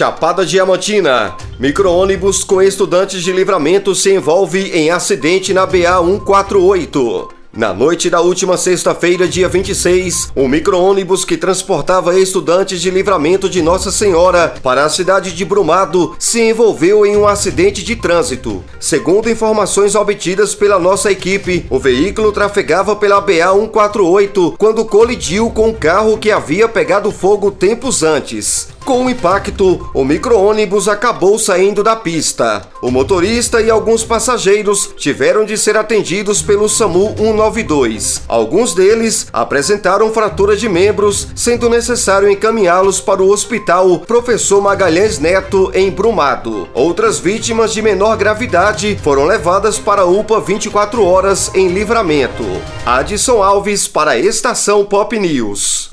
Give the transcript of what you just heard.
Chapada Diamantina. Micro-ônibus com estudantes de livramento se envolve em acidente na BA 148. Na noite da última sexta-feira, dia 26, um micro-ônibus que transportava estudantes de livramento de Nossa Senhora para a cidade de Brumado se envolveu em um acidente de trânsito. Segundo informações obtidas pela nossa equipe, o veículo trafegava pela BA 148 quando colidiu com um carro que havia pegado fogo tempos antes. Com o impacto, o micro-ônibus acabou saindo da pista. O motorista e alguns passageiros tiveram de ser atendidos pelo SAMU 192. Alguns deles apresentaram fratura de membros, sendo necessário encaminhá-los para o hospital Professor Magalhães Neto, em Brumado. Outras vítimas de menor gravidade foram levadas para a UPA 24 horas em livramento. Adson Alves para a Estação Pop News.